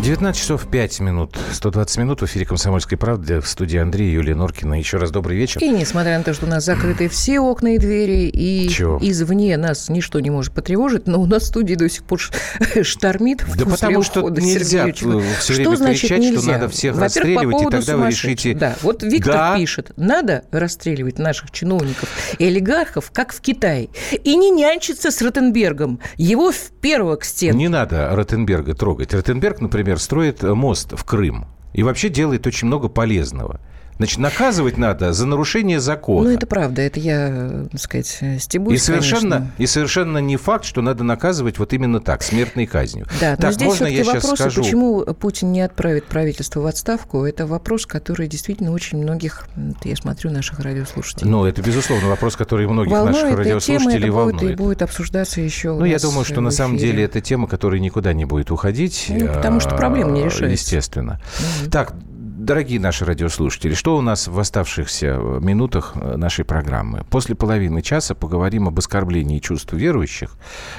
19 часов 5 минут. 120 минут в эфире «Комсомольской правды» в студии Андрей Юлия Норкина. Еще раз добрый вечер. И несмотря на то, что у нас закрыты все окна и двери, и Чего? извне нас ничто не может потревожить, но у нас в студии до сих пор штормит Да потому что нельзя все время значит кричать, что нельзя? надо всех расстреливать, по и тогда вы решите... Да, вот Виктор Да. пишет, надо расстреливать наших чиновников и олигархов, как в Китае, и не нянчиться с Ротенбергом. Его в первого к стенке. Не надо Ротенберга трогать. Ротенберг, например, строит э, мост в Крым. И вообще делает очень много полезного. Значит, наказывать надо за нарушение закона. Ну, это правда, это я, так сказать, стебусь, И совершенно, конечно. и совершенно не факт, что надо наказывать вот именно так, смертной казнью. Да, но так, здесь можно я сейчас вопросы, скажу? почему Путин не отправит правительство в отставку, это вопрос, который действительно очень многих, я смотрю, наших радиослушателей. Ну, это, безусловно, вопрос, который многих волнует, наших и тема радиослушателей эта будет, и волнует. будет обсуждаться еще Ну, я думаю, что на самом деле это тема, которая никуда не будет уходить. Ну, потому что а, проблема не решается. Естественно. Так, дорогие наши радиослушатели, что у нас в оставшихся минутах э, нашей программы? После половины часа поговорим об оскорблении чувств верующих.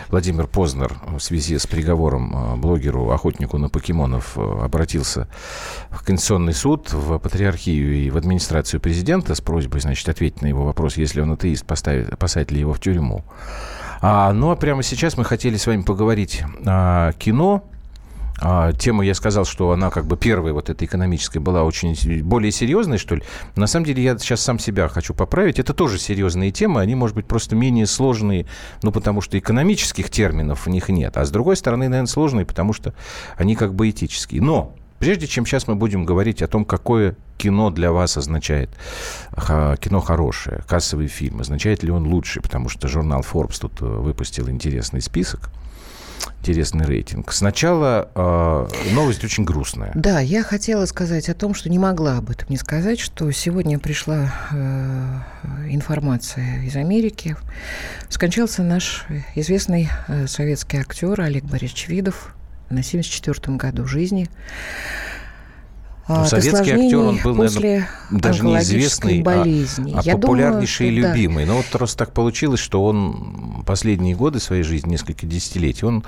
Владимир Познер в связи с приговором э, блогеру, охотнику на покемонов э, обратился в Конституционный суд, в Патриархию и в администрацию президента с просьбой, значит, ответить на его вопрос, если он атеист, поставить, посадить ли его в тюрьму. А, ну, а прямо сейчас мы хотели с вами поговорить о кино. А, тема, я сказал, что она как бы первая вот эта экономическая была очень более серьезной, что ли. На самом деле я сейчас сам себя хочу поправить. Это тоже серьезные темы, они, может быть, просто менее сложные, ну, потому что экономических терминов в них нет. А с другой стороны, наверное, сложные, потому что они как бы этические. Но Прежде чем сейчас мы будем говорить о том, какое кино для вас означает кино хорошее, кассовый фильм, означает ли он лучший, потому что журнал Forbes тут э, выпустил интересный список, интересный рейтинг. Сначала э, новость очень грустная. Да, я хотела сказать о том, что не могла об этом не сказать, что сегодня пришла э, информация из Америки. Скончался наш известный э, советский актер Олег Борисович Видов на 74-м году жизни. Ну, От советский актер, он был, после наверное, даже не онкологической известный, а- болезни. а Я думаю, популярнейший и что да. любимый. Но вот просто так получилось, что он последние годы своей жизни, несколько десятилетий, он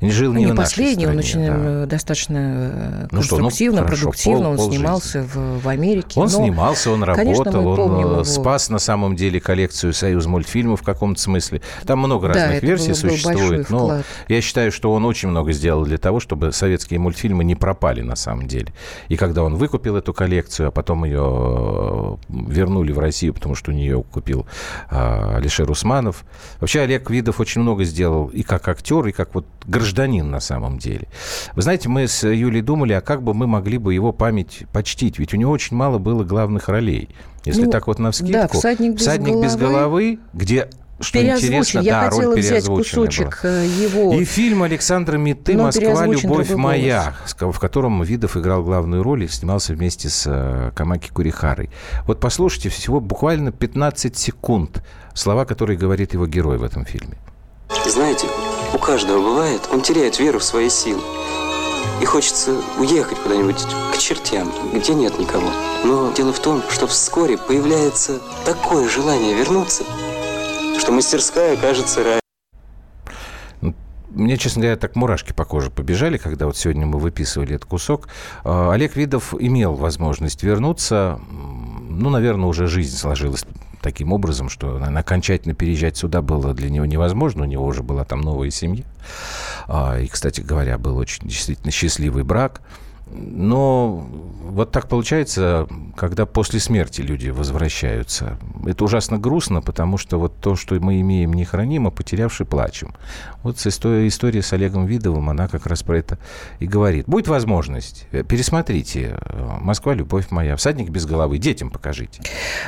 не жил Ну, не, не в нашей последний, он стране, очень да. э, достаточно э, Ну ну, конструктивно, хорошо, продуктивно. пол- он полжизни. снимался в, в Америке. Он но- снимался, он конечно, работал, он э, его. спас на самом деле коллекцию «Союз мультфильмов» в каком-то смысле. Там много Да, разных версий был- был существует, но вклад. я считаю, что он очень много сделал для того, чтобы советские мультфильмы не пропали на самом деле. И когда он выкупил эту коллекцию, а потом ее э, вернули в Россию, потому что у нее купил э, Алишер Усманов. Вообще Олег Видов очень много сделал и как актер, и как вот гражданин на самом деле. Вы знаете, мы с Юлей думали, а как бы мы могли бы его память почтить? Ведь у него очень мало было главных ролей. Если Ну, так вот навскидку. да, «Всадник без без головы». головы», где что интересно, Я да, хотела роль взять кусочек была. э, его. И фильм Александра Миты Но «Москва. Любовь моя», с ко- в котором Видов играл главную роль и снимался вместе с э, Камаки Курихарой. Вот послушайте всего буквально 15 секунд слова, которые говорит его герой в этом фильме. Знаете, у каждого бывает, он теряет веру в свои силы. И хочется уехать куда-нибудь к чертям, где нет никого. Но дело в том, что вскоре появляется такое желание вернуться, что мастерская кажется рай. Мне, честно говоря, так мурашки по коже побежали, когда вот сегодня мы выписывали этот кусок. Э, Олег Видов имел возможность вернуться. Ну, наверное, уже жизнь сложилась таким образом, что наверное, окончательно переезжать сюда было для него невозможно. У него уже была там новая семья. А, И, кстати говоря, был очень действительно счастливый брак. Но вот так получается, когда после смерти люди возвращаются. Это ужасно грустно, потому что вот то, что мы имеем, не храним, а потерявши плачем. Вот с история, история с Олегом Видовым, она как раз про это и говорит. Будет возможность, э, пересмотрите э, «Москва. Любовь моя», «Всадник без головы», детям покажите.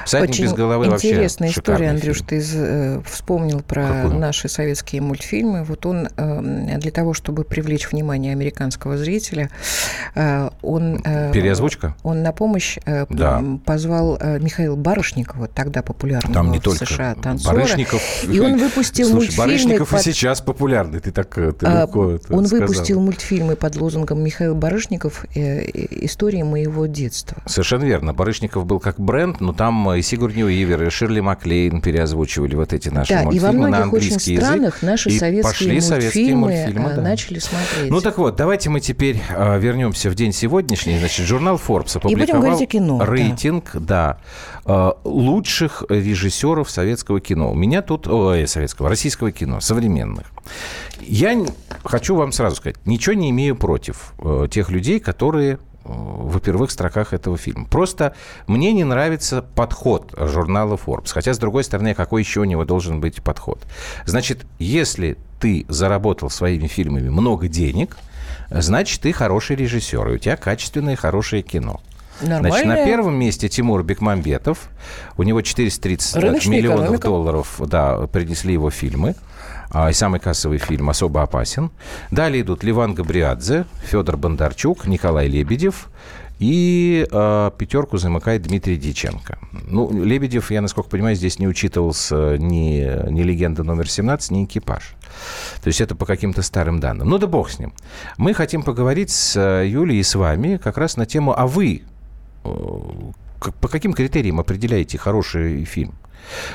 «Всадник Очень без головы» вообще интересная история, Андрюш, фильм. ты э, вспомнил про Какую? наши советские мультфильмы. Вот он э, для того, чтобы привлечь внимание американского зрителя, он, э, Переозвучка? Он на помощь э, да. позвал Михаила Барышникова, тогда популярного Там не в только США танцора. Барышников... И он выпустил Слушай, мультфильмы... Барышников под... и сейчас популярный, ты так ты а, легко Он сказал. выпустил мультфильмы под лозунгом «Михаил Барышников. История моего детства». Совершенно верно. Барышников был как бренд, но там и Сигурни Уивер, и Ширли Маклейн переозвучивали вот эти наши да, мультфильмы и во многих на очень странах наши советские пошли мультфильмы, советские мультфильмы да. начали смотреть. Ну так вот, давайте мы теперь э, вернемся в день сегодняшний. Значит, журнал Forbes опубликовал кино, рейтинг да. Да, э, лучших режиссеров советского кино. У меня тут, ой, советского, российского кино, современных. Я хочу вам сразу сказать, ничего не имею против э, тех людей, которые в первых строках этого фильма. Просто мне не нравится подход журнала Forbes. Хотя, с другой стороны, какой еще у него должен быть подход? Значит, если ты заработал своими фильмами много денег, значит, ты хороший режиссер, и у тебя качественное хорошее кино. Нормально. Значит, на первом месте Тимур Бекмамбетов. У него 430 Рыночная миллионов экономика. долларов да, принесли его фильмы. А, и самый кассовый фильм «Особо опасен». Далее идут Ливан Габриадзе, Федор Бондарчук, Николай Лебедев и э, пятерку замыкает Дмитрий Диченко. Ну, Лебедев, я, насколько понимаю, здесь не учитывался ни, ни легенда номер 17, ни экипаж. То есть это по каким-то старым данным. Ну да бог с ним. Мы хотим поговорить с Юлей и с вами как раз на тему, а вы э, по каким критериям определяете хороший фильм?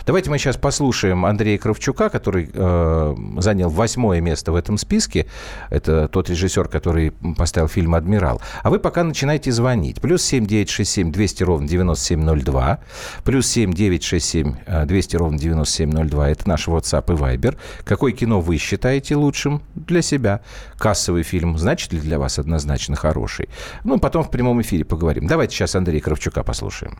Давайте мы сейчас послушаем Андрея Кравчука, который э, занял восьмое место в этом списке. Это тот режиссер, который поставил фильм «Адмирал». А вы пока начинайте звонить. Плюс семь девять шесть семь двести ровно девяносто семь ноль два. Плюс семь девять шесть семь э, двести ровно девяносто семь ноль два. Это наш WhatsApp и Viber. Какое кино вы считаете лучшим для себя? Кассовый фильм значит ли для вас однозначно хороший? Ну, потом в прямом эфире поговорим. Давайте сейчас Андрея Кравчука послушаем.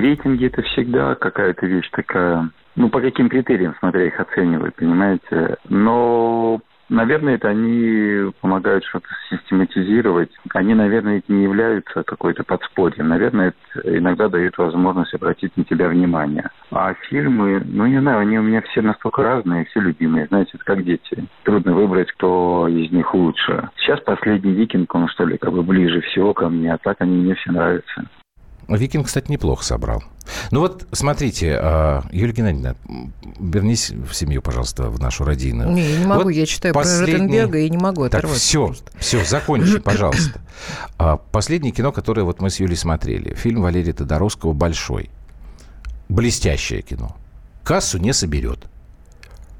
Рейтинги это всегда какая-то вещь такая, ну, по каким критериям, смотря их оценивать, понимаете. Но, наверное, это они помогают что-то систематизировать. Они, наверное, не являются какой-то подспорьем. Наверное, это иногда дают возможность обратить на тебя внимание. А фильмы, ну, не знаю, они у меня все настолько разные, все любимые. Знаете, это как дети. Трудно выбрать, кто из них лучше. Сейчас последний «Викинг», он, что ли, как бы ближе всего ко мне, а так они мне все нравятся. Викинг, кстати, неплохо собрал. Ну вот, смотрите, а, Юлия Геннадьевна, вернись в семью, пожалуйста, в нашу родину. Не, я не могу, вот я читаю последний... про Ротенберга и не могу оторваться. Так, все, просто. все, закончи, пожалуйста. А, последнее кино, которое вот мы с Юлей смотрели, фильм Валерия Тодоровского «Большой». Блестящее кино. Кассу не соберет.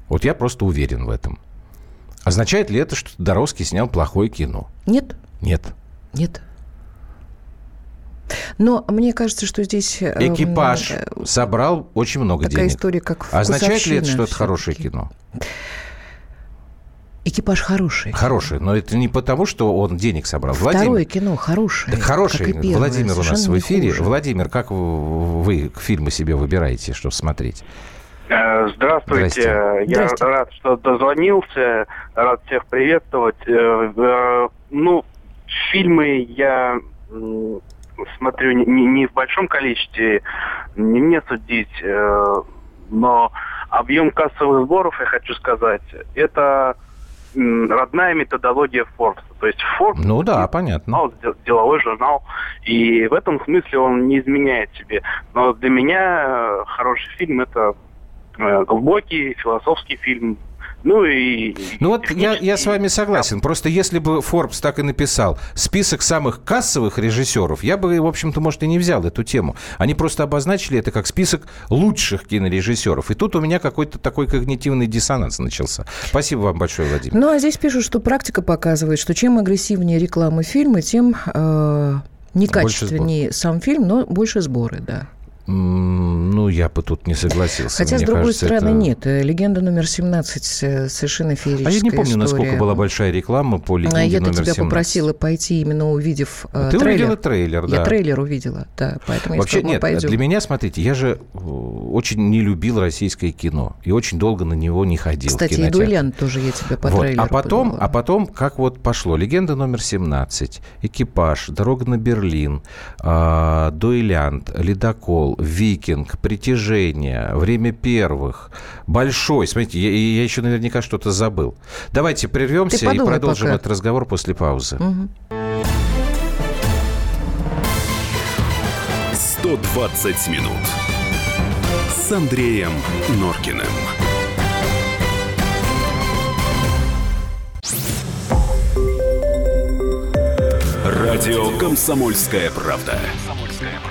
Вот я просто уверен в этом. Означает ли это, что Тодоровский снял плохое кино? Нет. Нет. Нет. Но мне кажется, что здесь... Э, Экипаж э, собрал очень много такая денег. история, как Означает ли это, что это хорошее кино? Экипаж хороший. Хороший, но это не потому, что он денег собрал. Второе Владимир, кино хорошее. Так хорошее. Первое, Владимир у нас в эфире. Владимир, как вы фильмы себе выбираете, чтобы смотреть? Э, здравствуйте. Здрасте. Я Здрасте. рад, что дозвонился. Рад всех приветствовать. Ну, фильмы я смотрю не, не в большом количестве, не мне судить, э, но объем кассовых сборов, я хочу сказать, это родная методология Forbes. То есть Forbes... Ну да, понятно. Деловой журнал. И в этом смысле он не изменяет себе. Но для меня э, хороший фильм – это э, глубокий философский фильм, ну и... Ну вот я, я с вами согласен. Просто если бы Forbes так и написал список самых кассовых режиссеров, я бы, в общем-то, может, и не взял эту тему. Они просто обозначили это как список лучших кинорежиссеров. И тут у меня какой-то такой когнитивный диссонанс начался. Спасибо вам большое, Владимир. Ну, а здесь пишут, что практика показывает, что чем агрессивнее реклама фильма, тем э, некачественнее сам фильм, но больше сборы, да. Ну, я бы тут не согласился. Хотя, Мне с другой кажется, стороны, это... нет. Легенда номер 17 э, совершенно феерическая А я не помню, история. насколько была большая реклама по легенде а я номер 17. Я тебя попросила пойти, именно увидев э, Ты трейлер. увидела трейлер, да. Я трейлер увидела, да. Поэтому Вообще, я сказала, нет, пойдем. для меня, смотрите, я же э, очень не любил российское кино. И очень долго на него не ходил Кстати, и «Дуэлянт» тоже я тебя по вот. трейлеру а потом, а потом, как вот пошло. Легенда номер 17, «Экипаж», «Дорога на Берлин», э, «Дуэлянт», «Ледокол», «Викинг», «Притяжение», «Время первых», «Большой». Смотрите, я, я еще наверняка что-то забыл. Давайте прервемся и продолжим пока. этот разговор после паузы. Угу. 120 минут с Андреем Норкиным. Радио «Комсомольская правда».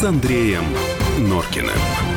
с Андреем Норкиным.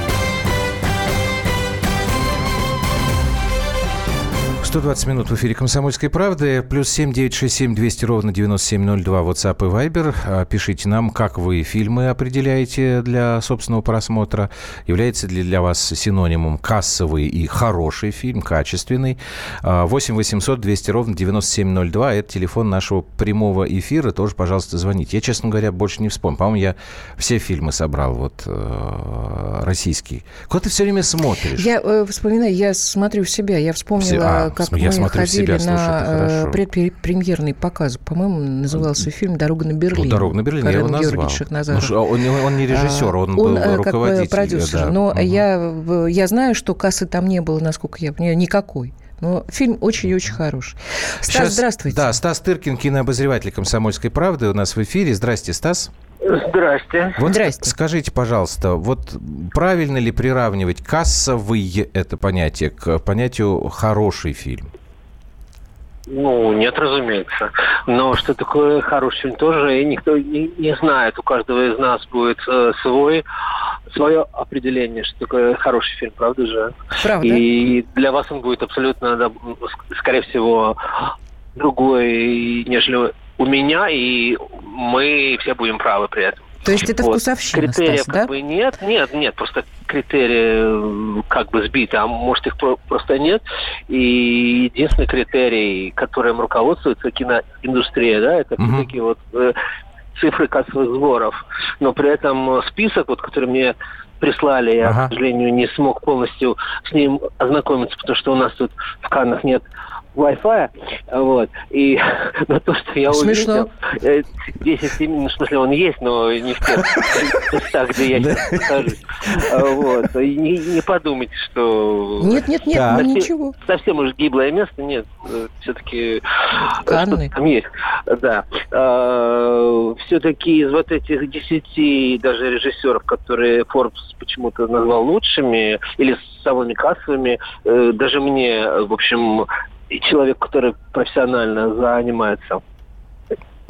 120 минут в эфире «Комсомольской правды». Плюс 7 967 200 ровно 9702 WhatsApp и Viber. А, пишите нам, как вы фильмы определяете для собственного просмотра. Является ли для вас синонимом кассовый и хороший фильм, качественный? 8 800 200 ровно 9702. Это телефон нашего прямого эфира. Тоже, пожалуйста, звоните. Я, честно говоря, больше не вспомню. По-моему, я все фильмы собрал, вот, э, российские. Куда ты все время смотришь? Я э, вспоминаю, я смотрю в себя. Я вспомнила, а, как я мы смотрю ходили себя, на слушай, предпремьерный показ. По-моему, назывался фильм «Дорога на Берлин». «Дорога на Берлин», Карен я его назвал. Ну, он, он не режиссер, он, он был э, руководитель. продюсер. Да. Но угу. я, я знаю, что кассы там не было, насколько я понимаю, никакой. Но фильм очень и очень хороший. Стас, Сейчас, здравствуйте. Да, Стас Тыркин, кинообозреватель «Комсомольской правды» у нас в эфире. Здрасте, Стас. Здрасте. Вот Здрасте. Скажите, пожалуйста, вот правильно ли приравнивать кассовый это понятие к понятию хороший фильм? Ну, нет, разумеется. Но что такое хороший фильм тоже никто не, не знает. У каждого из нас будет э, свой, свое определение, что такое хороший фильм, правда же? Правда. И для вас он будет абсолютно, да, скорее всего, другой, нежели у меня, и мы все будем правы при этом. То есть это вот. вкусовщина, Критериев Стас, да? как бы нет, нет, нет, просто критерии как бы сбиты, а может их просто нет. И единственный критерий, которым руководствуется киноиндустрия, да, это угу. такие вот э, цифры кассовых сборов. Но при этом список, вот, который мне прислали, я, ага. к сожалению, не смог полностью с ним ознакомиться, потому что у нас тут в Каннах нет Wi-Fi, вот, и на то, что я Смешно. увидел, 10 э, ну, в смысле, он есть, но не в тех местах, где я сейчас нахожусь, вот, и не, не подумайте, что... Нет, нет, нет, ну, ничего. Совсем уж гиблое место, нет, э, все-таки... Канны. Там есть, да. А, все-таки из вот этих десяти даже режиссеров, которые Forbes почему-то назвал лучшими, или самыми кассовыми, э, даже мне, в общем, человек, который профессионально занимается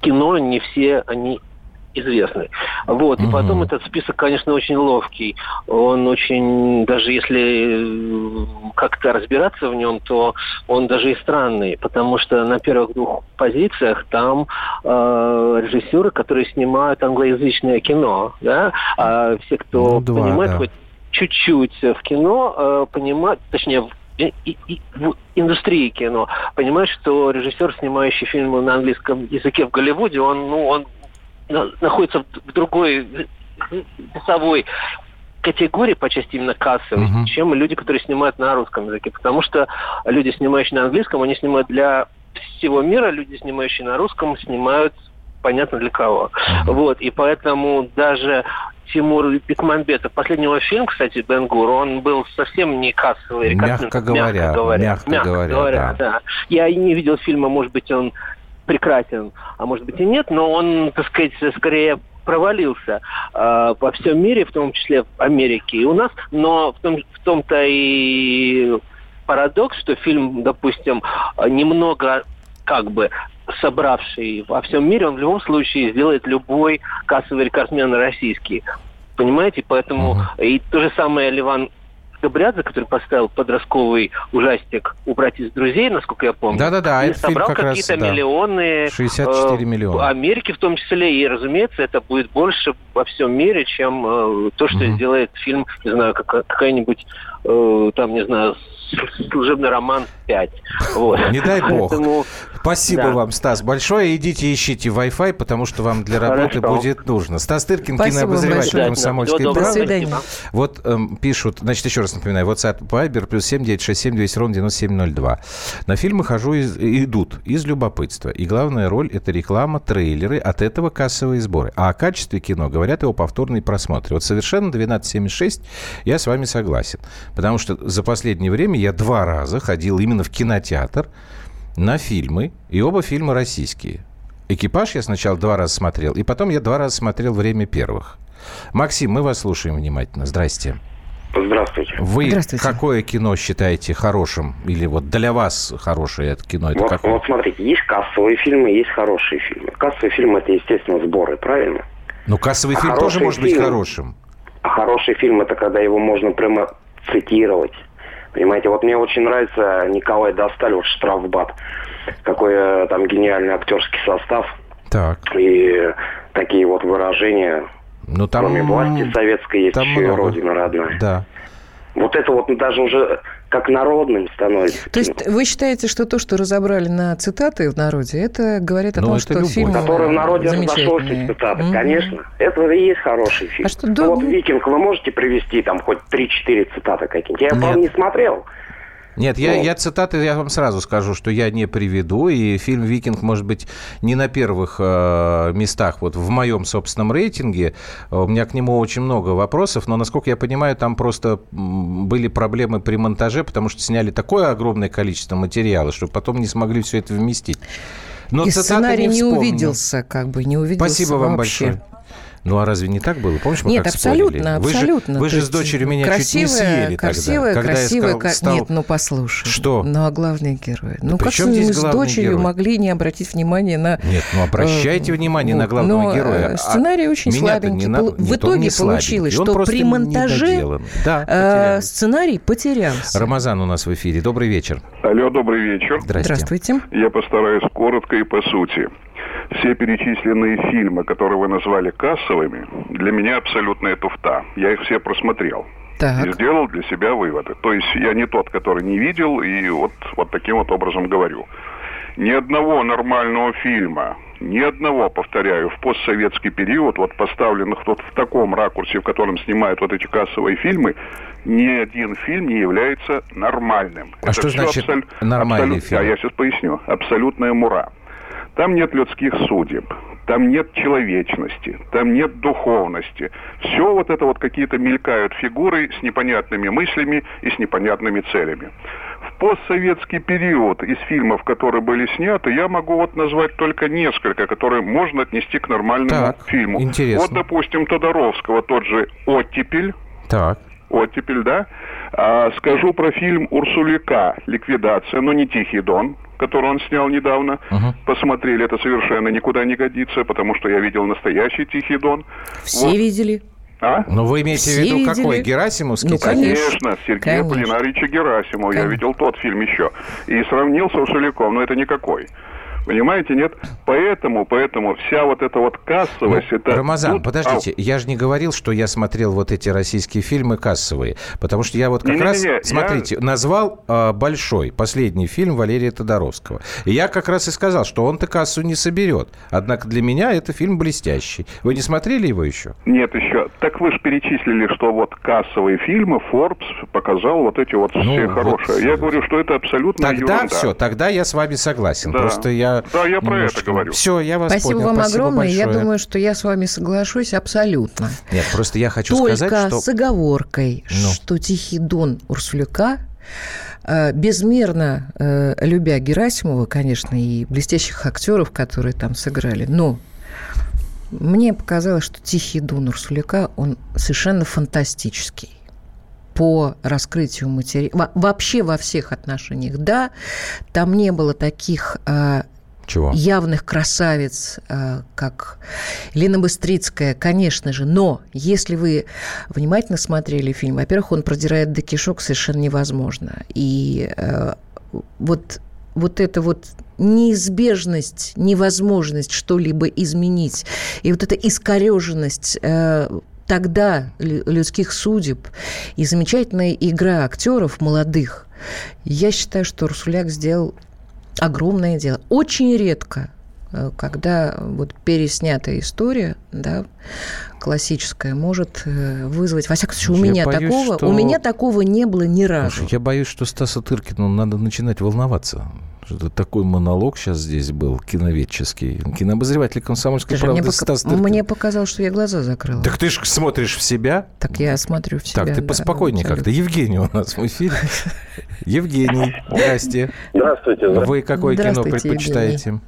кино, не все они известны. Вот. И потом этот список, конечно, очень ловкий. Он очень, даже если как-то разбираться в нем, то он даже и странный, потому что на первых двух позициях там э, режиссеры, которые снимают англоязычное кино, да, а все, кто ну, два, понимает да. хоть чуть-чуть в кино, э, понимают, точнее, и, и, в индустрии кино. Понимаешь, что режиссер, снимающий фильмы на английском языке в Голливуде, он, ну, он находится в другой весовой категории по части именно кассовой, uh-huh. чем люди, которые снимают на русском языке. Потому что люди, снимающие на английском, они снимают для всего мира, люди, снимающие на русском, снимают понятно для кого. Вот, и поэтому даже Тимур Бекмамбетов. Последнего фильм, кстати, Бенгур, он был совсем не кассовый. Мягко говоря, мягко говоря. Мягко, мягко говоря, говоря да. да. Я не видел фильма, может быть, он прекрасен, а может быть и нет, но он, так сказать, скорее провалился э, во всем мире, в том числе в Америке и у нас, но в, том, в том-то и парадокс, что фильм, допустим, немного как бы собравший во всем мире, он в любом случае сделает любой кассовый рекордсмен российский. Понимаете? Поэтому uh-huh. и то же самое Ливан Добрядзе, который поставил подростковый ужастик «Убрать из друзей», насколько я помню. Да-да-да, и собрал какие-то да. миллионы. 64 э, миллиона. Америки в том числе. И, разумеется, это будет больше во всем мире, чем э, то, что mm-hmm. сделает фильм, не знаю, как, какая-нибудь, э, там, не знаю, служебный роман 5. Вот. Не дай бог. Поэтому, Спасибо да. вам, Стас, большое. Идите ищите Wi-Fi, потому что вам для работы Хорошо. будет нужно. Стас Тыркин, кинообозреватель «Комсомольской правды». До свидания. Вот эм, пишут, значит, еще раз напоминаю, WhatsApp Viber плюс 7967 200 ровно 9702. На фильмы хожу, из, идут из любопытства. И главная роль – это реклама, трейлеры, от этого кассовые сборы. А о качестве кино говорят его повторные просмотры. Вот совершенно 1276 я с вами согласен. Потому что за последнее время я два раза ходил именно в кинотеатр на фильмы, и оба фильма российские. «Экипаж» я сначала два раза смотрел, и потом я два раза смотрел «Время первых». Максим, мы вас слушаем внимательно. Здрасте. Здравствуйте. Вы Здравствуйте. какое кино считаете хорошим? Или вот для вас хорошее это кино? Это вот, какое? вот смотрите, есть кассовые фильмы, есть хорошие фильмы. Кассовые фильмы это, естественно, сборы, правильно? Ну, кассовый а фильм тоже может фильм, быть хорошим. А хороший фильм это когда его можно прямо цитировать Понимаете, вот мне очень нравится Николай Досталь, вот «Штрафбат». Какой э, там гениальный актерский состав. Так. И такие вот выражения. Ну, там... Кроме власти советской есть там еще много. Родина родная. Да. Вот это вот даже уже как народным становится. То есть вы считаете, что то, что разобрали на цитаты в народе, это говорит о ну, том, что любовь. фильм Который в народе разошелся цитаты, mm-hmm. конечно. Это и есть хороший фильм. А что, ну, вот «Викинг» вы можете привести там хоть 3-4 цитаты какие-нибудь? Я, правда, не смотрел. Нет, я, ну. я цитаты, я вам сразу скажу, что я не приведу, и фильм «Викинг» может быть не на первых э, местах вот в моем собственном рейтинге. У меня к нему очень много вопросов, но, насколько я понимаю, там просто были проблемы при монтаже, потому что сняли такое огромное количество материала, что потом не смогли все это вместить. Но и сценарий не, не увиделся, как бы, не увиделся Спасибо вам вообще. большое. Ну а разве не так было? Помнишь, мы Нет, как абсолютно, спорили? абсолютно. Вы же, вы же с дочерью меня красивая, чуть не съели красивая, тогда. Красивая, красивая. Стал... Нет, ну послушай. Что? Ну а главные герои? Ну как мы с дочерью герой? могли не обратить внимание на... Нет, ну обращайте э, внимание на главного но героя. А сценарий очень слабенький. На... В Нет, итоге получилось, что при монтаже да, э, сценарий потерялся. Рамазан у нас в эфире. Добрый вечер. Алло, добрый вечер. Здравствуйте. Я постараюсь коротко и по сути все перечисленные фильмы, которые вы назвали кассовыми, для меня абсолютная туфта. Я их все просмотрел. Так. И сделал для себя выводы. То есть я не тот, который не видел, и вот, вот таким вот образом говорю. Ни одного нормального фильма, ни одного, повторяю, в постсоветский период, вот поставленных вот в таком ракурсе, в котором снимают вот эти кассовые фильмы, ни один фильм не является нормальным. А Это что значит абсол... нормальный абсолют... фильм? А я сейчас поясню. Абсолютная мура. Там нет людских судеб, там нет человечности, там нет духовности. Все вот это вот какие-то мелькают фигуры с непонятными мыслями и с непонятными целями. В постсоветский период из фильмов, которые были сняты, я могу вот назвать только несколько, которые можно отнести к нормальному так, фильму. Интересно. Вот, допустим, Тодоровского, тот же «Оттепель». Так. «Оттепель», да. А, скажу про фильм «Урсулика. Ликвидация», но не «Тихий дон» который он снял недавно, угу. посмотрели, это совершенно никуда не годится, потому что я видел настоящий Тихий Дон. Все вот. видели? А? Ну, вы имеете Все в виду видели? какой? Герасимовский? Ну, конечно. конечно, Сергея конечно. Полинарича Герасимова. Конечно. Я видел тот фильм еще. И сравнил с Урсуляком, но это никакой. Понимаете, нет? Поэтому, поэтому вся вот эта вот кассовость... Ну, это... Рамазан, Тут... подождите, а... я же не говорил, что я смотрел вот эти российские фильмы кассовые, потому что я вот как не, раз, не, не, смотрите, я... назвал э, «Большой», последний фильм Валерия Тодоровского. И я как раз и сказал, что он-то кассу не соберет. Однако для меня это фильм блестящий. Вы не смотрели его еще? Нет, еще. Так вы же перечислили, что вот кассовые фильмы Forbes показал вот эти вот ну, все вот... хорошие. Я говорю, что это абсолютно Тогда ерунда. все, тогда я с вами согласен. Да. Просто я да, я про это говорю. Все, я вас Спасибо понял. вам Спасибо огромное. Большое. Я думаю, что я с вами соглашусь абсолютно. Нет, просто я хочу Только сказать, что... с оговоркой, ну. что «Тихий дон» Урсуляка э, безмерно э, любя Герасимова, конечно, и блестящих актеров, которые там сыграли, но мне показалось, что «Тихий дон» Урсуляка, он совершенно фантастический по раскрытию материала. Вообще во всех отношениях, да. Там не было таких э, чего? явных красавиц, э, как Лена Быстрицкая, конечно же. Но если вы внимательно смотрели фильм, во-первых, он продирает до кишок совершенно невозможно. И э, вот вот это вот неизбежность, невозможность что-либо изменить, и вот эта искореженность э, тогда людских судеб и замечательная игра актеров молодых, я считаю, что Русуляк сделал огромное дело. Очень редко Э, когда вот переснятая история, да, классическая, может э, вызвать... Во всяком случае, у меня, боюсь, такого, что... у меня такого не было ни разу. Я боюсь, что Стаса Тыркину надо начинать волноваться. Что такой монолог сейчас здесь был, киноведческий. Кинообозреватель комсомольской Слушай, правды мне Стас Тыркин. Мне показалось, что я глаза закрыла. Так ты же смотришь в себя. Так я смотрю в себя. Так, ты да, поспокойнее как-то. Евгений у нас в эфире. Евгений, здрасте. Здравствуйте. Вы какое кино предпочитаете?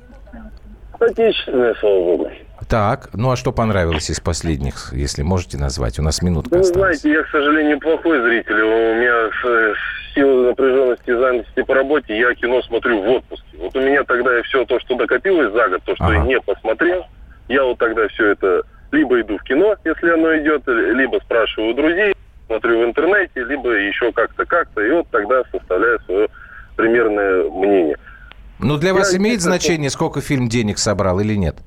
Отечественное, слава богу. Так, ну а что понравилось из последних, если можете назвать? У нас минутка Ну, осталась. знаете, я, к сожалению, плохой зритель. У меня с силы напряженности и занятости по работе я кино смотрю в отпуске. Вот у меня тогда все то, что накопилось за год, то, что ага. я не посмотрел, я вот тогда все это либо иду в кино, если оно идет, либо спрашиваю у друзей, смотрю в интернете, либо еще как-то, как-то, и вот тогда составляю свое примерное мнение. Ну, для вас я имеет значение, сколько фильм денег собрал или нет?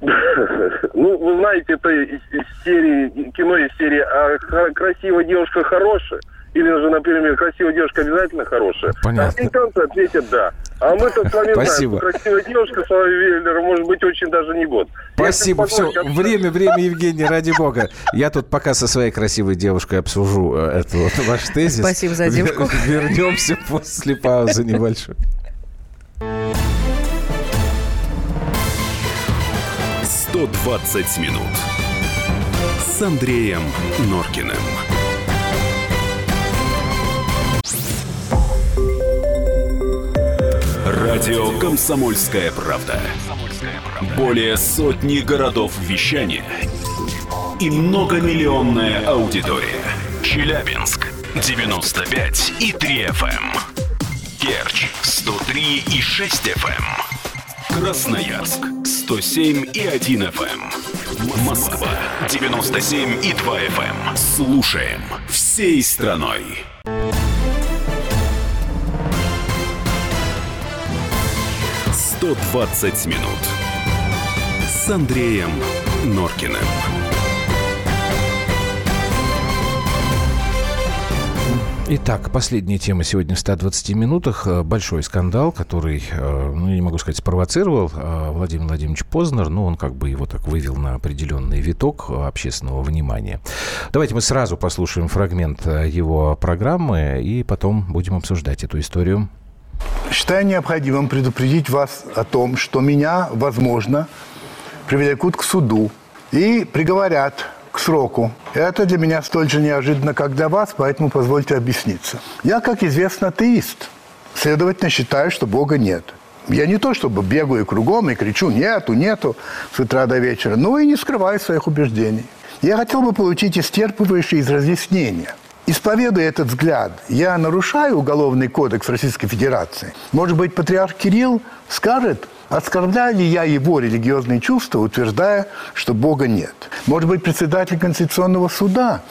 Ну, вы знаете, это из серии, кино из серии «А красивая девушка хорошая» или же, например, «Красивая девушка обязательно хорошая». Понятно. А американцы ответят «да». А мы-то с вами Спасибо. знаем, красивая девушка с вами Веллера может быть очень даже не год. Спасибо, все. Время, время, Евгений, ради бога. Я тут пока со своей красивой девушкой обсужу э, эту вот ваш тезис. Спасибо за девушку. Вернемся после паузы небольшой. 120 минут с Андреем Норкиным. Радио «Комсомольская правда». Более сотни городов вещания и многомиллионная аудитория. Челябинск 95 и 3 FM. Керчь 103 и 6 FM. Красноярск 107 и 1 FM. Москва 97 и 2 FM. Слушаем всей страной. «120 минут» с Андреем Норкиным. Итак, последняя тема сегодня в 120 минутах. Э, большой скандал, который, э, ну, не могу сказать, спровоцировал э, Владимир Владимирович Познер, но он как бы его так вывел на определенный виток общественного внимания. Давайте мы сразу послушаем фрагмент его программы и потом будем обсуждать эту историю. Считаю необходимым предупредить вас о том, что меня, возможно, привлекут к суду и приговорят сроку. Это для меня столь же неожиданно, как для вас, поэтому позвольте объясниться. Я, как известно, атеист. Следовательно, считаю, что Бога нет. Я не то чтобы бегаю кругом и кричу «нету, нету» с утра до вечера, но и не скрываю своих убеждений. Я хотел бы получить исчерпывающие из разъяснения. Исповедуя этот взгляд, я нарушаю Уголовный кодекс Российской Федерации. Может быть, патриарх Кирилл скажет – Оскорбляю ли я его религиозные чувства, утверждая, что Бога нет? Может быть, председатель Конституционного суда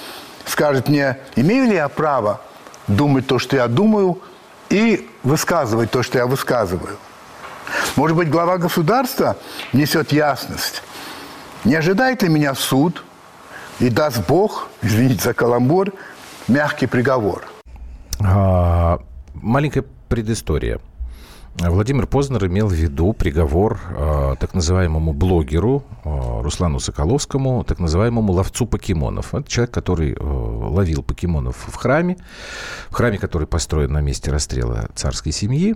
скажет мне, имею ли я право думать то, что я думаю, и высказывать то, что я высказываю? Может быть, глава государства несет ясность. Не ожидает ли меня суд и даст Бог, извините за каламбур, мягкий приговор? А, маленькая предыстория. Владимир Познер имел в виду приговор э, так называемому блогеру э, Руслану Соколовскому, так называемому ловцу покемонов. Это человек, который э, ловил покемонов в храме, в храме, который построен на месте расстрела царской семьи,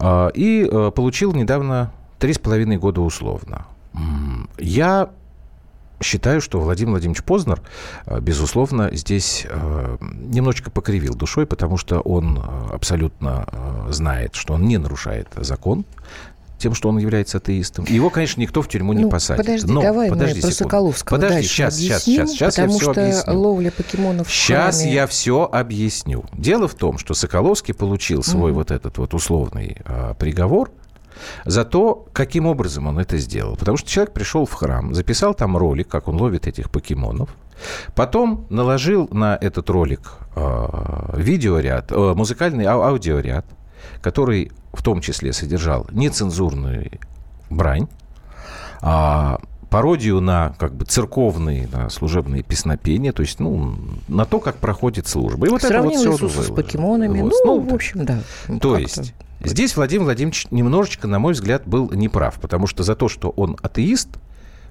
э, и э, получил недавно три с половиной года условно. Я считаю, что Владимир Владимирович Познер, э, безусловно, здесь э, немножечко покривил душой, потому что он э, абсолютно знает, что он не нарушает закон, тем, что он является атеистом. Его, конечно, никто в тюрьму не ну, посадит. Подожди, Но, давай подожди мы про Соколовского Подожди, сейчас, сейчас, сейчас, сейчас я все что объясню. ловля покемонов Сейчас я все объясню. Дело в том, что Соколовский получил свой mm. вот этот вот условный а, приговор за то, каким образом он это сделал. Потому что человек пришел в храм, записал там ролик, как он ловит этих покемонов, потом наложил на этот ролик э, видеоряд, э, музыкальный ау- аудиоряд, который в том числе содержал нецензурную брань, а пародию на как бы церковные, на служебные песнопения, то есть, ну, на то, как проходит служба. И вот Сравнил это вот все Иисуса с покемонами. Вот. Ну, ну, в общем, да. То есть, здесь Владимир Владимирович немножечко, на мой взгляд, был неправ, потому что за то, что он атеист,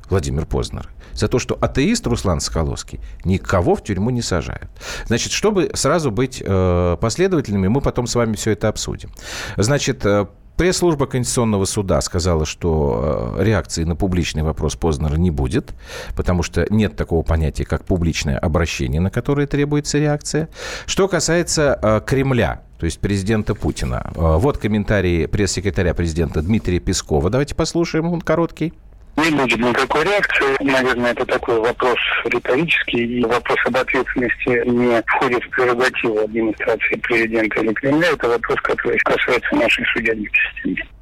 Владимир Познер, за то, что атеист Руслан Соколовский никого в тюрьму не сажают. Значит, чтобы сразу быть э, последовательными, мы потом с вами все это обсудим. Значит, э, Пресс-служба Конституционного суда сказала, что э, реакции на публичный вопрос Познера не будет, потому что нет такого понятия, как публичное обращение, на которое требуется реакция. Что касается э, Кремля, то есть президента Путина. Э, вот комментарии пресс-секретаря президента Дмитрия Пескова. Давайте послушаем, он короткий не будет никакой реакции. Наверное, это такой вопрос риторический, и вопрос об ответственности не входит в прерогативу администрации президента или Кремля. Это вопрос, который касается нашей судебной системы.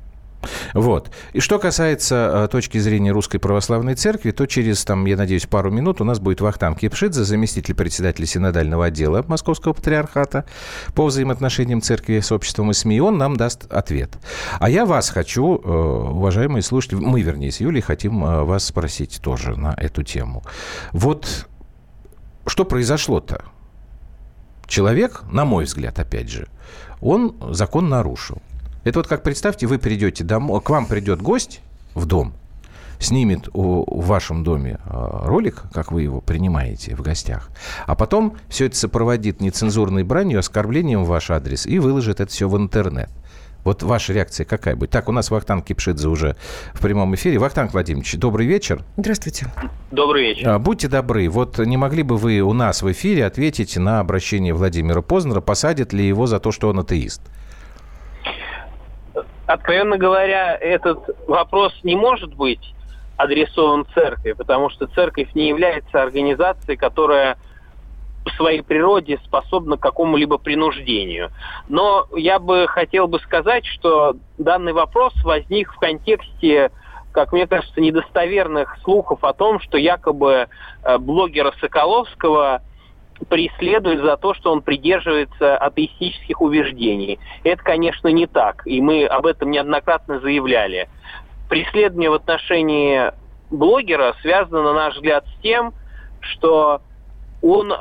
Вот. И что касается э, точки зрения Русской Православной Церкви, то через, там, я надеюсь, пару минут у нас будет Вахтам Кипшидзе, заместитель председателя Синодального отдела Московского Патриархата по взаимоотношениям Церкви с обществом и СМИ. Он нам даст ответ. А я вас хочу, э, уважаемые слушатели, мы, вернее, с Юлей хотим э, вас спросить тоже на эту тему. Вот что произошло-то? Человек, на мой взгляд, опять же, он закон нарушил. Это вот как представьте, вы придете домой, к вам придет гость в дом, снимет у, в вашем доме а, ролик, как вы его принимаете в гостях, а потом все это сопроводит нецензурной бранью, оскорблением в ваш адрес и выложит это все в интернет. Вот ваша реакция какая будет? Так, у нас Вахтанг Кипшидзе уже в прямом эфире. Вахтанг Владимирович, добрый вечер. Здравствуйте. Добрый вечер. А, будьте добры, вот не могли бы вы у нас в эфире ответить на обращение Владимира Познера, посадят ли его за то, что он атеист? Откровенно говоря, этот вопрос не может быть адресован церкви, потому что церковь не является организацией, которая по своей природе способна к какому-либо принуждению. Но я бы хотел бы сказать, что данный вопрос возник в контексте как мне кажется, недостоверных слухов о том, что якобы э, блогера Соколовского преследует за то, что он придерживается атеистических убеждений. Это, конечно, не так, и мы об этом неоднократно заявляли. Преследование в отношении блогера связано, на наш взгляд, с тем, что он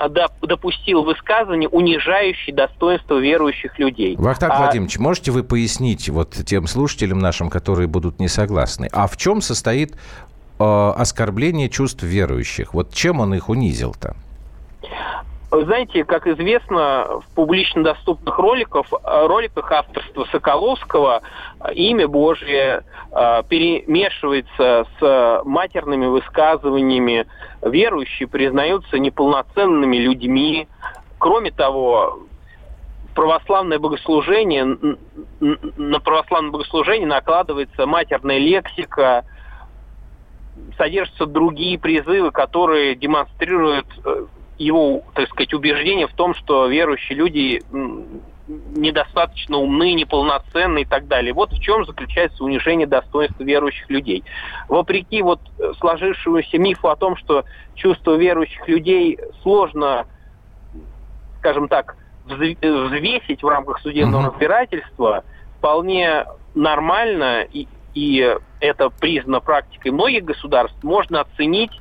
допустил высказывание, унижающее достоинство верующих людей. Вахтанг а... Владимирович, можете вы пояснить вот тем слушателям нашим, которые будут не согласны, а в чем состоит э, оскорбление чувств верующих? Вот чем он их унизил-то? Вы знаете, как известно, в публично доступных роликах, роликах авторства Соколовского имя Божье э, перемешивается с матерными высказываниями. Верующие признаются неполноценными людьми. Кроме того, православное богослужение, на православное богослужение накладывается матерная лексика, содержатся другие призывы, которые демонстрируют э, его, так сказать, убеждение в том, что верующие люди недостаточно умны, неполноценны и так далее. Вот в чем заключается унижение достоинства верующих людей. Вопреки вот сложившемуся мифу о том, что чувство верующих людей сложно, скажем так, взвесить в рамках судебного разбирательства, вполне нормально, и, и это признано практикой многих государств, можно оценить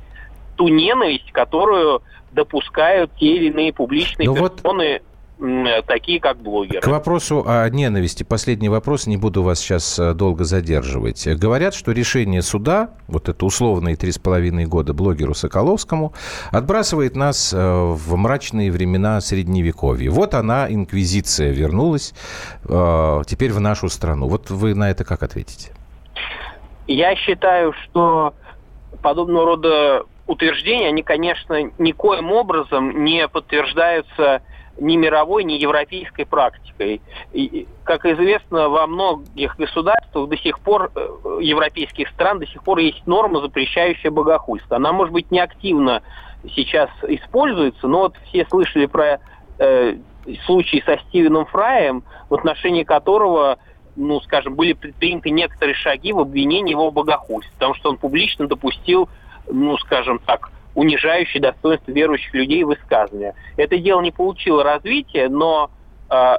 ту ненависть, которую допускают те или иные публичные ну персоны, вот такие как блогеры. К вопросу о ненависти. Последний вопрос, не буду вас сейчас э, долго задерживать. Говорят, что решение суда, вот это условные три с половиной года блогеру Соколовскому, отбрасывает нас э, в мрачные времена Средневековья. Вот она, инквизиция, вернулась э, теперь в нашу страну. Вот вы на это как ответите? Я считаю, что подобного рода утверждения, они, конечно, никоим образом не подтверждаются ни мировой, ни европейской практикой. И, как известно, во многих государствах до сих пор, э, европейских стран, до сих пор есть норма, запрещающая богохульство. Она, может быть, не активно сейчас используется, но вот все слышали про э, случай со Стивеном Фраем, в отношении которого ну, скажем, были предприняты некоторые шаги в обвинении его в богохульстве, потому что он публично допустил ну, скажем так, унижающие достоинство верующих людей высказывания. Это дело не получило развития, но э,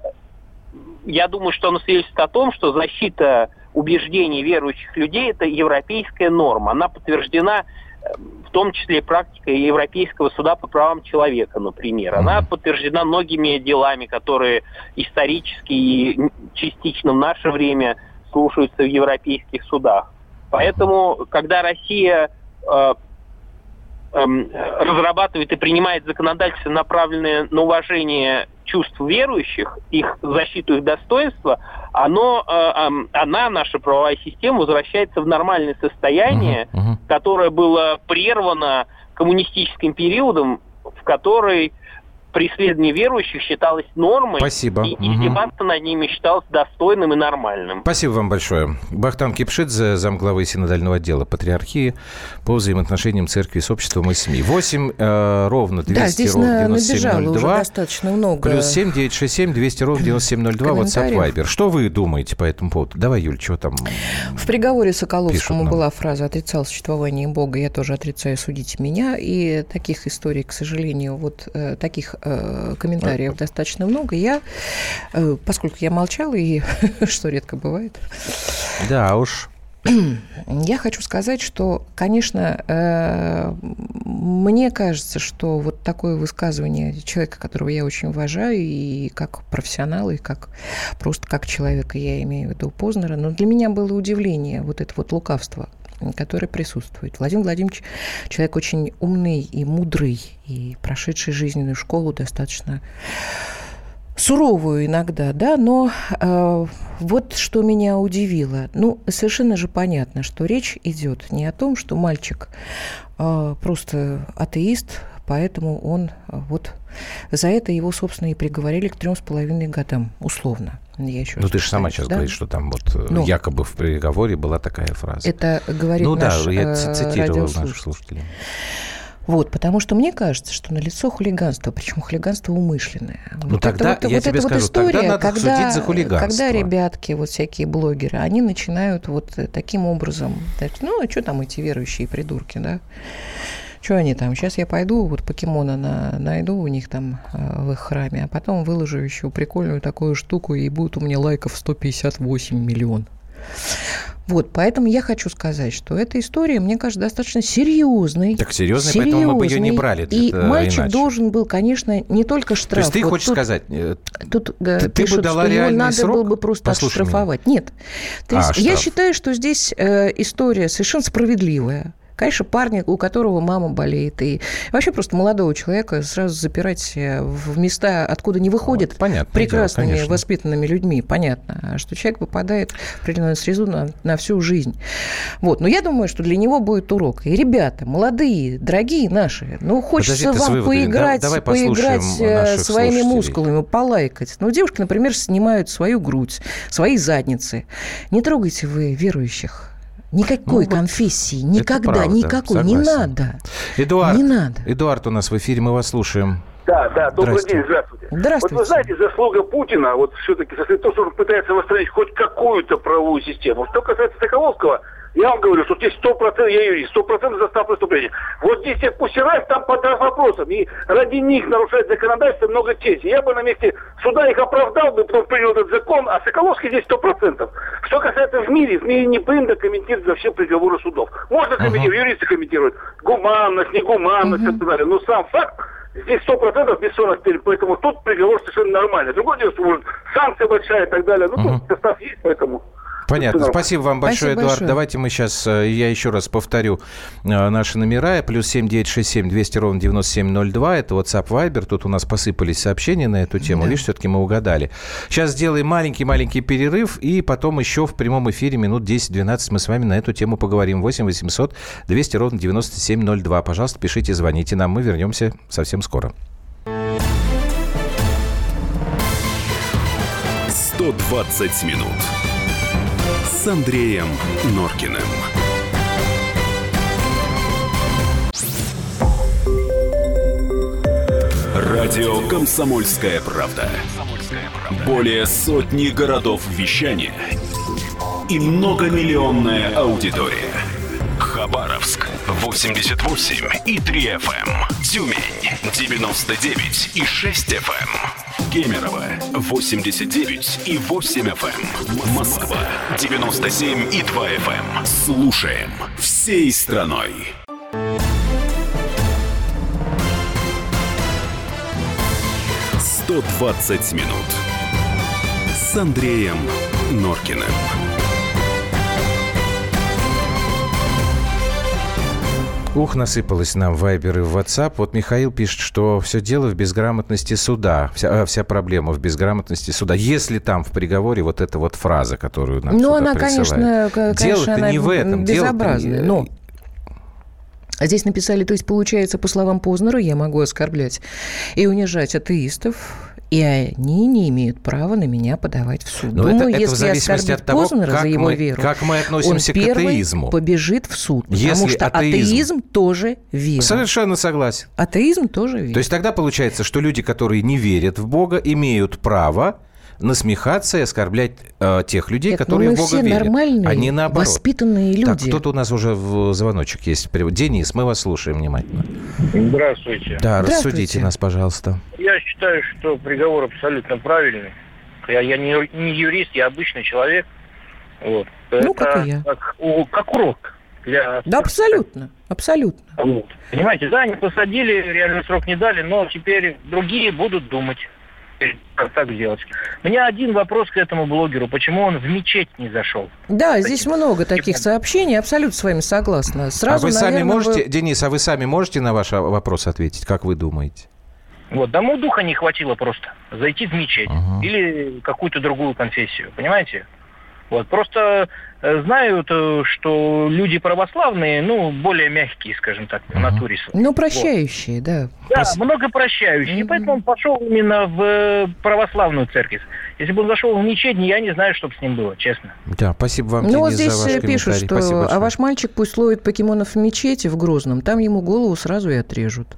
я думаю, что оно свидетельствует о том, что защита убеждений верующих людей – это европейская норма. Она подтверждена э, в том числе практикой Европейского суда по правам человека, например. Она подтверждена многими делами, которые исторически и частично в наше время слушаются в европейских судах. Поэтому, когда Россия разрабатывает и принимает законодательство, направленное на уважение чувств верующих, их защиту их достоинства, оно, э, эм, она, наша правовая система, возвращается в нормальное состояние, uh-huh, uh-huh. которое было прервано коммунистическим периодом, в который преследование верующих считалось нормой. Спасибо. И издеваться угу. над ними считалось достойным и нормальным. Спасибо вам большое. Бахтам Кипшидзе, замглавы синодального отдела Патриархии по взаимоотношениям церкви с обществом и СМИ. 8 э, ровно 200 да, здесь ровно 9702. уже достаточно много. Плюс 7 967 200 ровно 9702 WhatsApp Viber. Что вы думаете по этому поводу? Давай, Юль, что там В приговоре Соколовскому была фраза «отрицал существование Бога, я тоже отрицаю, судите меня». И таких историй, к сожалению, вот э, таких комментариев а, достаточно много. Я, э, поскольку я молчала, и что редко бывает. Да уж. Я хочу сказать, что, конечно, э, мне кажется, что вот такое высказывание человека, которого я очень уважаю, и как профессионала, и как просто как человека, я имею в виду Познера, но для меня было удивление вот это вот лукавство, который присутствует. Владимир Владимирович человек очень умный и мудрый, и прошедший жизненную школу достаточно суровую иногда, да, но э, вот что меня удивило. Ну, совершенно же понятно, что речь идет не о том, что мальчик э, просто атеист, поэтому он э, вот за это его, собственно, и приговорили к трем с половиной годам, условно. Я еще ну, ты же сама сейчас да? говоришь, что там вот э, ну, якобы в приговоре была такая фраза. Это говорит ну, наш да, я э, цитировал наших слушателей. Вот, потому что мне кажется, что на лицо хулиганство, причем хулиганство умышленное. Ну вот тогда, это, вот, я вот тебе скажу, вот история, тогда надо когда, за хулиганство. Когда ребятки, вот всякие блогеры, они начинают вот таким образом, ну, а что там эти верующие придурки, да? Что они там? Сейчас я пойду, вот покемона на, найду у них там э, в их храме, а потом выложу еще прикольную такую штуку, и будет у меня лайков 158 миллион. Вот, поэтому я хочу сказать, что эта история, мне кажется, достаточно серьезной. Так серьезной, серьезной поэтому мы бы ее не брали. И мальчик иначе. должен был, конечно, не только штраф. То есть ты вот хочешь тут, сказать, э, тут ты, пишут, бы дала что его надо срок? было бы просто Послушай отштрафовать. Меня. Нет. То есть а, я считаю, что здесь э, история совершенно справедливая. Конечно, парня, у которого мама болеет, и вообще просто молодого человека сразу запирать в места, откуда не выходят вот, понятно, прекрасными дело, воспитанными людьми, понятно, что человек попадает в определенную среду на, на всю жизнь. Вот. Но я думаю, что для него будет урок. И ребята, молодые, дорогие наши, ну, хочется вам поиграть, да, поиграть э, своими слушателей. мускулами, полайкать. Ну, девушки, например, снимают свою грудь, свои задницы. Не трогайте вы верующих Никакой ну, конфессии, никогда, правда, никакой, согласен. не надо. Эдуард, не надо. Эдуард у нас в эфире, мы вас слушаем. Да, да, добрый день, здравствуйте. Здравствуйте. Вот вы знаете, заслуга Путина, вот все-таки, то, что он пытается восстановить хоть какую-то правовую систему. Что касается Соколовского, я вам говорю, что здесь сто процентов, я юрист, сто процентов застав преступления. Вот здесь их пустирают там под вопросом. И ради них нарушает законодательство много чести. Я бы на месте суда их оправдал бы, потом принял этот закон, а Соколовский здесь сто процентов. Что касается в мире, в мире не принято комментировать за все приговоры судов. Можно комментировать, uh-huh. юристы комментируют. Гуманность, негуманность uh-huh. и так далее. Но сам факт, здесь сто процентов бессонных перед, поэтому тут приговор совершенно нормальный. Другое дело, что может санкция большая и так далее. Ну, uh-huh. тут состав есть, поэтому... Понятно. Спасибо вам большое, Спасибо Эдуард. Большое. Давайте мы сейчас, э, я еще раз повторю э, наши номера. Плюс 7967 200 ровно 9702. Это WhatsApp Viber. Тут у нас посыпались сообщения на эту тему. Да. Видишь, все-таки мы угадали. Сейчас сделаем маленький-маленький перерыв. И потом еще в прямом эфире минут 10-12 мы с вами на эту тему поговорим. 8 800 200 ровно 9702. Пожалуйста, пишите, звоните нам. Мы вернемся совсем скоро. 120 минут Андреем Норкиным. Радио «Комсомольская правда». Более сотни городов вещания и многомиллионная аудитория. Хабаровск 88 и 3 FM. Эм. Тюмень 99 и 6 FM. Кемерово 89 и 8 FM. Эм. Москва 97 и 2 FM. Эм. Слушаем всей страной. «120 минут» с Андреем Норкиным. Ух, насыпалось нам в Вайбер и в WhatsApp. Вот Михаил пишет, что все дело в безграмотности суда. Вся, а, вся проблема в безграмотности суда. Если там в приговоре вот эта вот фраза, которую нам Ну, она, конечно, конечно, Дело-то не в этом. Безобразная, но... Здесь написали, то есть, получается, по словам Познера, я могу оскорблять и унижать атеистов, и они не имеют права на меня подавать в суд. Но ну, Думаю, это, это в зависимости от того, Познера как, за его мы, веру, как мы относимся он к атеизму. побежит в суд, если потому что атеизм, атеизм тоже вера. Совершенно согласен. Атеизм тоже вера. То есть тогда получается, что люди, которые не верят в Бога, имеют право насмехаться и оскорблять э, тех людей, Нет, ну которые в Бога все верят. нормальные, Они наоборот. воспитанные люди. Так, кто-то у нас уже в звоночек есть. Денис, мы вас слушаем внимательно. Здравствуйте. Да, рассудите нас, пожалуйста. Я считаю, что приговор абсолютно правильный. Я, я не, не юрист, я обычный человек. Вот. Ну, Это как и я. Как, как урок. Для... Да, абсолютно, абсолютно. Вот. Понимаете, да, они посадили, реальный срок не дали, но теперь другие будут думать так сделать. У меня один вопрос к этому блогеру. Почему он в мечеть не зашел? Да, здесь много таких сообщений. Абсолютно с вами согласна. Сразу, а вы наверное, сами можете, вы... Денис, а вы сами можете на ваш вопрос ответить? Как вы думаете? Вот, тому духа не хватило просто зайти в мечеть uh-huh. или какую-то другую конфессию, понимаете? Вот, просто знают, э, что люди православные, ну, более мягкие, скажем так, по натуре. Ну, прощающие, вот. да. Да, Пос... много прощающие. Mm-hmm. Поэтому он пошел именно в э, православную церковь. Если бы он зашел в мечеть, я не знаю, что бы с ним было, честно. Да, спасибо вам, Ну, вот здесь за ваш пишут, что а ваш мальчик пусть ловит покемонов в мечети в Грозном, там ему голову сразу и отрежут.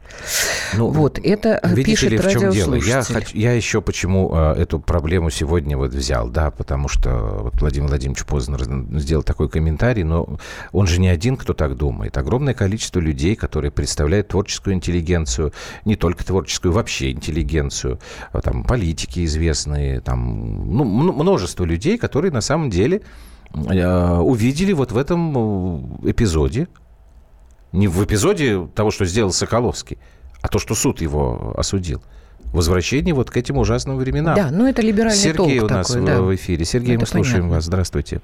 Ну, вот, это видите пишет ли, в чем дело? Я, хочу, я еще почему э, эту проблему сегодня вот взял, да, потому что вот Владимир Владимирович Познер сделал такой комментарий, комментарий, но он же не один, кто так думает. Огромное количество людей, которые представляют творческую интеллигенцию, не только творческую, вообще интеллигенцию, а там политики известные, там ну, множество людей, которые на самом деле э, увидели вот в этом э, эпизоде, не в эпизоде того, что сделал Соколовский, а то, что суд его осудил возвращение вот к этим ужасным временам. Да, ну это либеральный Сергей толк у нас такой, в, да. в эфире. Сергей, это мы понятно. слушаем вас. Здравствуйте.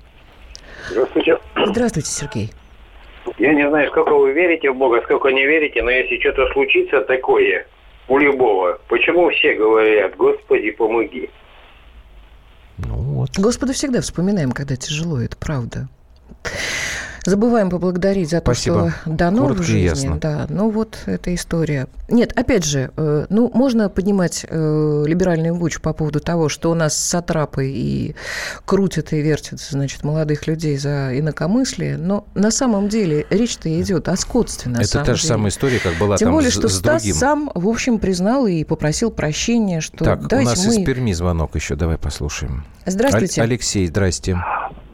Здравствуйте. Здравствуйте, Сергей. Я не знаю, сколько вы верите в Бога, сколько не верите, но если что-то случится такое у любого, почему все говорят, Господи, помоги? Ну вот. Господа всегда вспоминаем, когда тяжело, это правда. Забываем поблагодарить за то, Спасибо. что дано Коротко в жизни. Ясно. Да, ну вот эта история. Нет, опять же, э, ну можно поднимать э, либеральную буч по поводу того, что у нас сатрапы и крутят и вертят, значит, молодых людей за инакомыслие, но на самом деле речь-то идет о скотстве. На Это самом та деле. же самая история, как была Тем там более, что с, Стас другим. сам, в общем, признал и попросил прощения, что так, у нас мы... из Перми звонок еще, давай послушаем. Здравствуйте. Алексей, здрасте.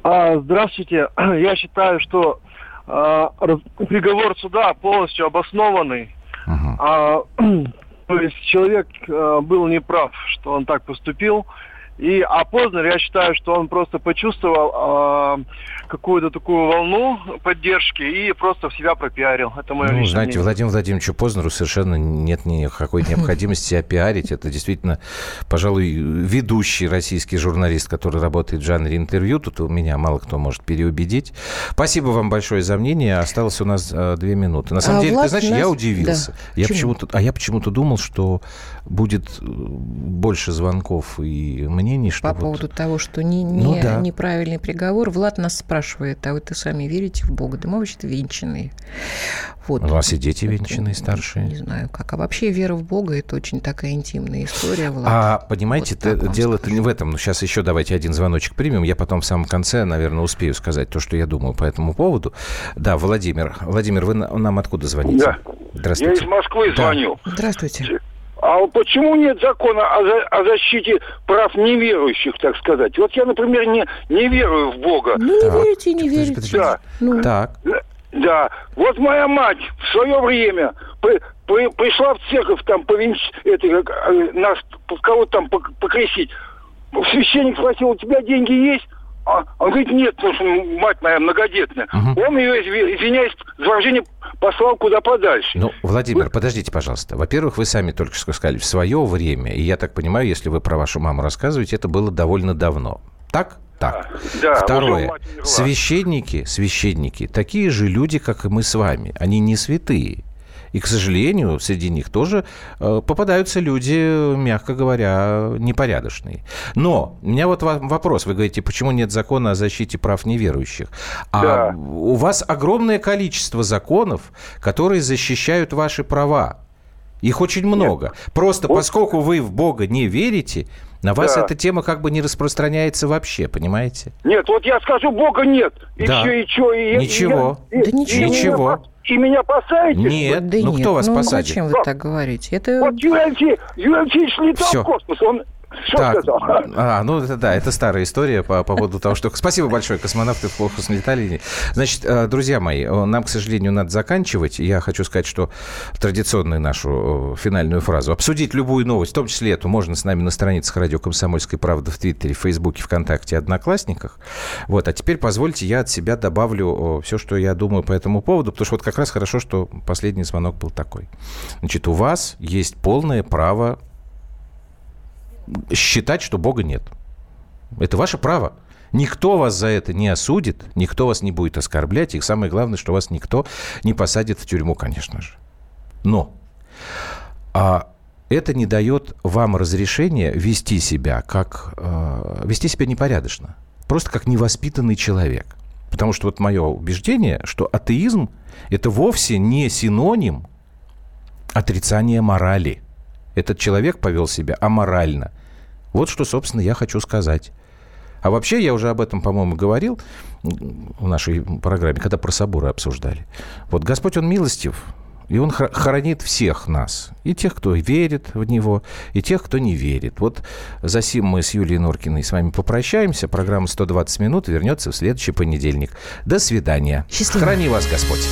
А, здравствуйте. Я считаю, что а, приговор суда полностью обоснованный. Uh-huh. А, то есть человек а, был неправ, что он так поступил. И, а Познер, я считаю, что он просто почувствовал э, какую-то такую волну поддержки и просто в себя пропиарил. Это мое Ну, знаете, мнение. Владимиру Владимировичу Познеру совершенно нет никакой необходимости себя пиарить. Это действительно, пожалуй, ведущий российский журналист, который работает в жанре интервью. Тут у меня мало кто может переубедить. Спасибо вам большое за мнение. Осталось у нас э, две минуты. На самом а деле, Влад ты знаешь, нас... я удивился. Да. Я почему-то, а я почему-то думал, что будет э, больше звонков и мнений, что По вот... поводу того, что не, не, ну, да. неправильный приговор. Влад нас спрашивает, а вы то сами верите в Бога? Да мы вообще-то венчанные. Вот. У вас и дети венчанные, старшие? Не знаю как. А вообще вера в Бога – это очень такая интимная история, Влад. А, понимаете, вот дело-то не в этом. Ну, сейчас еще давайте один звоночек примем. Я потом в самом конце, наверное, успею сказать то, что я думаю по этому поводу. Да, Владимир. Владимир, вы нам откуда звоните? Да. Здравствуйте. Я из Москвы да. звоню. Здравствуйте. А почему нет закона о, за, о защите прав неверующих, так сказать? Вот я, например, не, не верую в Бога. Ну, не так. верите, не верите. Да. Ну. Так. Да. Вот моя мать в свое время пришла в церковь там повинч, это, э, нас, кого-то там покрестить. Священник спросил, у тебя деньги есть? А, он говорит, нет, потому что мать моя многодетная. Угу. Он ее, извиняюсь, за рождение послал куда подальше. Ну, Владимир, вот. подождите, пожалуйста. Во-первых, вы сами только что сказали, в свое время, и я так понимаю, если вы про вашу маму рассказываете, это было довольно давно. Так? Так. Да, Второе. Священники, священники, такие же люди, как и мы с вами. Они не святые. И, к сожалению, среди них тоже э, попадаются люди, мягко говоря, непорядочные. Но у меня вот вопрос. Вы говорите, почему нет закона о защите прав неверующих? А да. у вас огромное количество законов, которые защищают ваши права. Их очень много. Нет. Просто вот. поскольку вы в Бога не верите, на вас да. эта тема как бы не распространяется вообще, понимаете? Нет, вот я скажу, Бога нет. И да. все, и что? И, ничего. И, да и, ничего. ничего. И меня посадите? Нет, да ну нет. кто вас ну, посадит? Зачем вы так говорите? Это... Вот Юрий Алексеевич летал Все. в космос, он что так, сказал? А, ну это да, это старая история по, по поводу того, что... Спасибо большое, космонавты в космос летали. Значит, э, друзья мои, нам, к сожалению, надо заканчивать. Я хочу сказать, что традиционную нашу финальную фразу. Обсудить любую новость, в том числе эту, можно с нами на страницах радио «Комсомольская правда» в Твиттере, в Фейсбуке, ВКонтакте, Одноклассниках. Вот, а теперь позвольте, я от себя добавлю все, что я думаю по этому поводу, потому что вот как раз хорошо, что последний звонок был такой. Значит, у вас есть полное право считать, что Бога нет. Это ваше право. Никто вас за это не осудит, никто вас не будет оскорблять, и самое главное, что вас никто не посадит в тюрьму, конечно же. Но а это не дает вам разрешения вести себя как э, вести себя непорядочно, просто как невоспитанный человек. Потому что вот мое убеждение, что атеизм это вовсе не синоним отрицания морали. Этот человек повел себя аморально. Вот что, собственно, я хочу сказать. А вообще, я уже об этом, по-моему, говорил в нашей программе, когда про соборы обсуждали. Вот Господь, Он милостив, и Он хоронит всех нас. И тех, кто верит в Него, и тех, кто не верит. Вот за сим мы с Юлией Норкиной с вами попрощаемся. Программа «120 минут» вернется в следующий понедельник. До свидания. Счастливо. Храни вас Господь.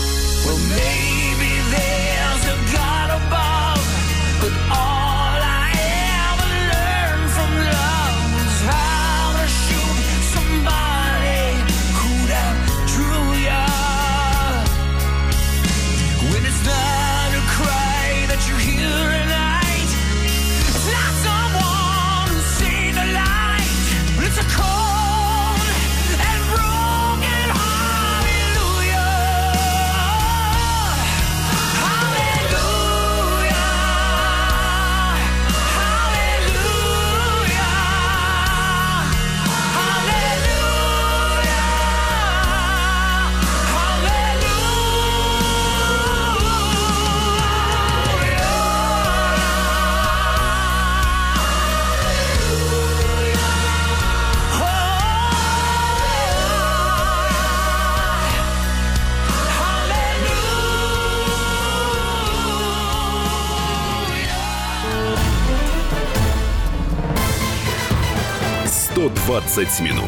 «120 минут»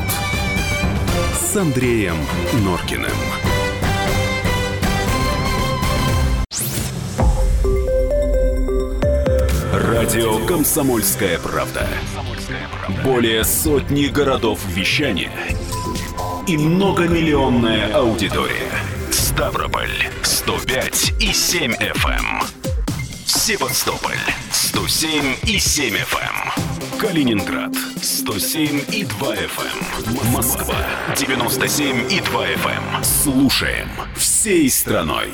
с Андреем Норкиным. Радио «Комсомольская правда». Более сотни городов вещания и многомиллионная аудитория. Ставрополь 105 и 7 FM. Эм. Севастополь 107 и 7 FM. Калининград 107 и 2 FM. Эм. Москва 97 и 2 FM. Эм. Слушаем всей страной.